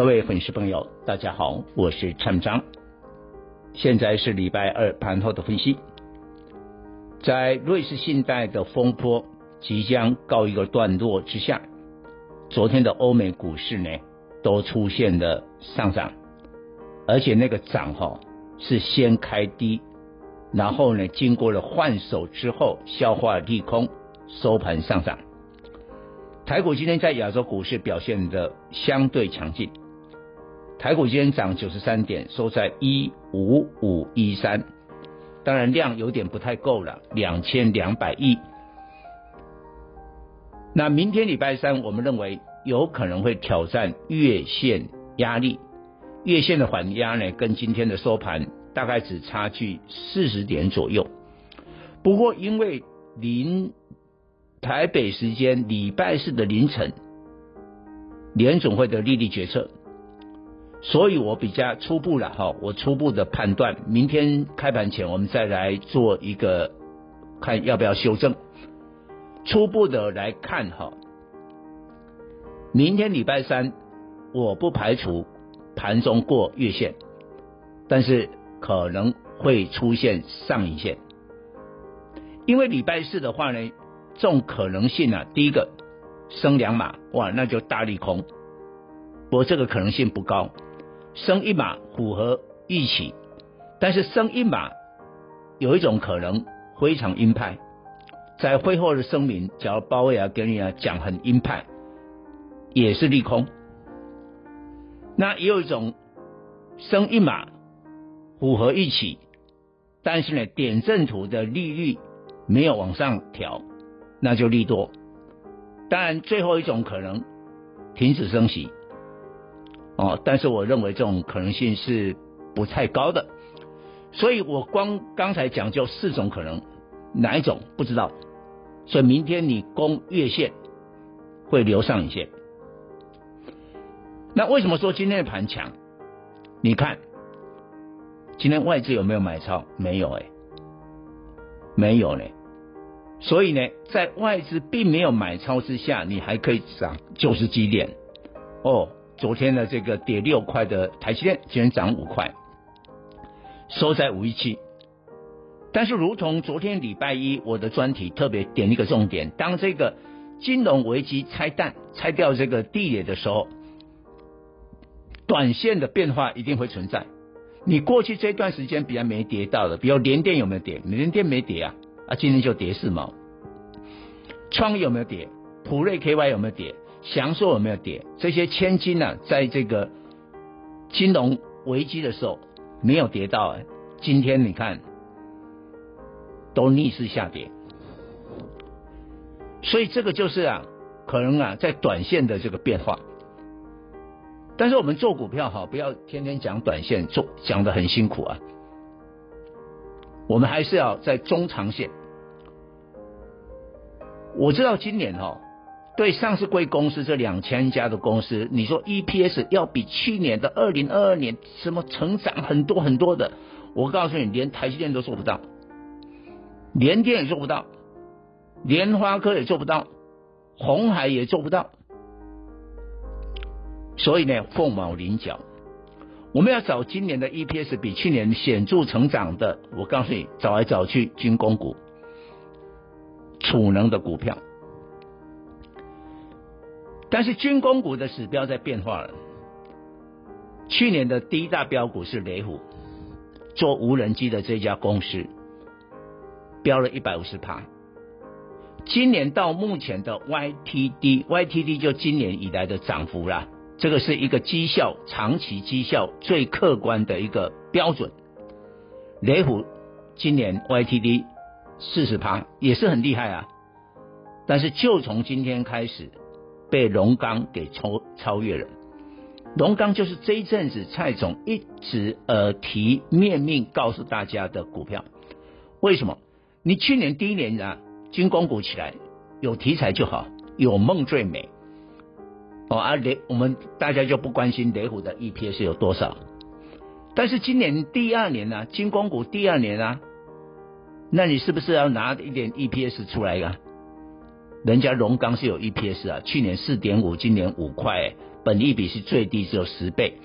各位粉丝朋友，大家好，我是陈章。现在是礼拜二盘后的分析。在瑞士信贷的风波即将告一个段落之下，昨天的欧美股市呢都出现了上涨，而且那个涨哈是先开低，然后呢经过了换手之后消化利空，收盘上涨。台股今天在亚洲股市表现的相对强劲。台股今天涨九十三点，收在一五五一三，当然量有点不太够了，两千两百亿。那明天礼拜三，我们认为有可能会挑战月线压力，月线的缓压呢，跟今天的收盘大概只差距四十点左右。不过因为临台北时间礼拜四的凌晨，联总会的利率决策。所以我比较初步了哈，我初步的判断，明天开盘前我们再来做一个看要不要修正。初步的来看哈，明天礼拜三我不排除盘中过月线，但是可能会出现上影线，因为礼拜四的话呢，这种可能性啊，第一个升两码哇，那就大利空，不过这个可能性不高。升一码符合预期，但是升一码有一种可能非常鹰派，在会后的声明，假如鲍威尔跟你讲很鹰派，也是利空。那也有一种升一码符合预期，但是呢点阵图的利率没有往上调，那就利多。当然最后一种可能停止升息。哦，但是我认为这种可能性是不太高的，所以我光刚才讲就四种可能，哪一种不知道，所以明天你攻月线会留上影线。那为什么说今天的盘强？你看今天外资有没有买超？没有哎、没有呢。所以呢，在外资并没有买超之下，你还可以涨九十几点哦。昨天的这个跌六块的台积电，今天涨五块，收在五一七。但是，如同昨天礼拜一我的专题特别点一个重点，当这个金融危机拆弹、拆掉这个地雷的时候，短线的变化一定会存在。你过去这段时间比较没跌到的，比如联电有没有跌？联电没跌啊，啊，今天就跌四毛。创有没有跌？普瑞 KY 有没有跌？祥硕有没有跌？这些千金呢、啊，在这个金融危机的时候没有跌到，今天你看都逆势下跌，所以这个就是啊，可能啊，在短线的这个变化。但是我们做股票哈，不要天天讲短线，做讲得很辛苦啊。我们还是要在中长线。我知道今年哈。对上市贵公司这两千家的公司，你说 EPS 要比去年的二零二二年什么成长很多很多的，我告诉你，连台积电都做不到，联电也做不到，联发科也做不到，鸿海也做不到。所以呢，凤毛麟角。我们要找今年的 EPS 比去年显著成长的，我告诉你，找来找去，军工股、储能的股票。但是军工股的指标在变化了。去年的第一大标股是雷虎，做无人机的这家公司，标了一百五十趴。今年到目前的 YTD，YTD 就今年以来的涨幅啦，这个是一个绩效长期绩效最客观的一个标准。雷虎今年 YTD 四十趴也是很厉害啊，但是就从今天开始。被龙刚给超超越了，龙钢就是这一阵子蔡总一直呃提面命告诉大家的股票。为什么？你去年第一年啊，军工股起来有题材就好，有梦最美。哦，啊雷，我们大家就不关心雷虎的 EPS 有多少。但是今年第二年呢、啊，军工股第二年啊，那你是不是要拿一点 EPS 出来啊？人家龙钢是有 EPS 啊，去年四点五，今年五块，本益比是最低，只有十倍，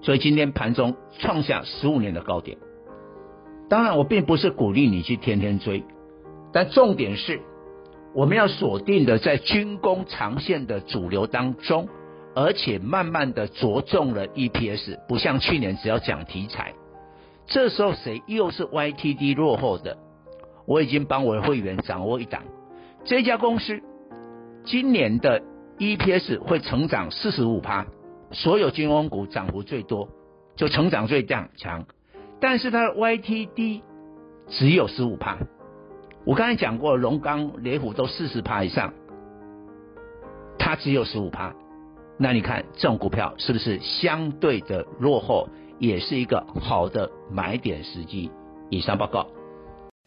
所以今天盘中创下十五年的高点。当然，我并不是鼓励你去天天追，但重点是，我们要锁定的在军工长线的主流当中，而且慢慢的着重了 EPS，不像去年只要讲题材。这时候谁又是 YTD 落后的？我已经帮我的会员掌握一档。这家公司今年的 EPS 会成长四十五趴，所有军工股涨幅最多，就成长最强强，但是它的 YTD 只有十五趴。我刚才讲过，龙钢、雷虎都四十趴以上，它只有十五趴。那你看这种股票是不是相对的落后，也是一个好的买点时机？以上报告。